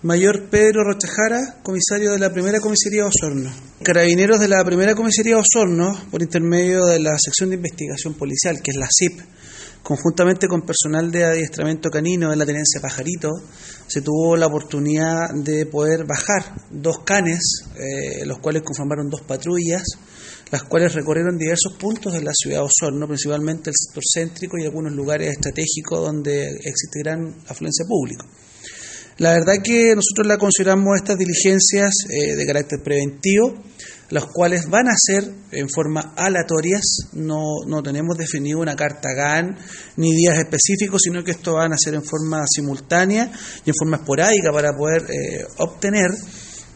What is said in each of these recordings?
Mayor Pedro Rochajara, comisario de la primera comisaría de Osorno. Carabineros de la primera comisaría de Osorno, por intermedio de la sección de investigación policial, que es la CIP, conjuntamente con personal de adiestramiento canino de la tenencia Pajarito, se tuvo la oportunidad de poder bajar dos canes, eh, los cuales conformaron dos patrullas, las cuales recorrieron diversos puntos de la ciudad de Osorno, principalmente el sector céntrico y algunos lugares estratégicos donde existe gran afluencia pública. La verdad que nosotros la consideramos estas diligencias eh, de carácter preventivo, las cuales van a ser en forma aleatorias, no, no tenemos definido una carta GAN ni días específicos, sino que esto van a ser en forma simultánea y en forma esporádica para poder eh, obtener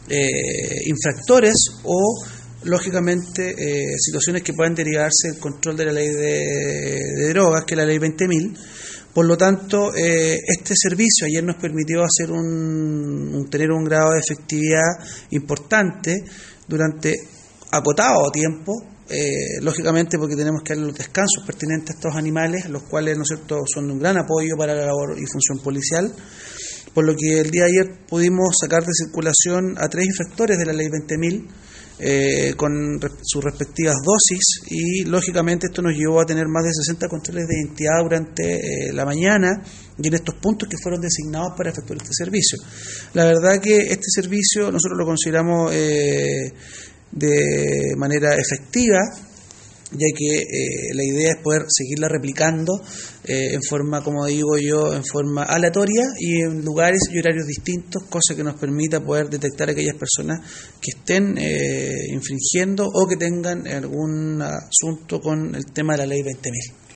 eh, infractores o lógicamente situaciones que puedan derivarse del control de la ley de, de drogas, que es la ley 20.000 por lo tanto, eh, este servicio ayer nos permitió hacer un, tener un grado de efectividad importante durante acotado tiempo, eh, lógicamente porque tenemos que dar los descansos pertinentes a estos animales, los cuales ¿no cierto? son un gran apoyo para la labor y función policial, por lo que el día de ayer pudimos sacar de circulación a tres infractores de la ley 20.000, eh, con sus respectivas dosis y lógicamente esto nos llevó a tener más de 60 controles de identidad durante eh, la mañana y en estos puntos que fueron designados para efectuar este servicio. La verdad que este servicio nosotros lo consideramos eh, de manera efectiva ya que eh, la idea es poder seguirla replicando eh, en forma, como digo yo, en forma aleatoria y en lugares y horarios distintos, cosa que nos permita poder detectar a aquellas personas que estén eh, infringiendo o que tengan algún asunto con el tema de la ley 20.000.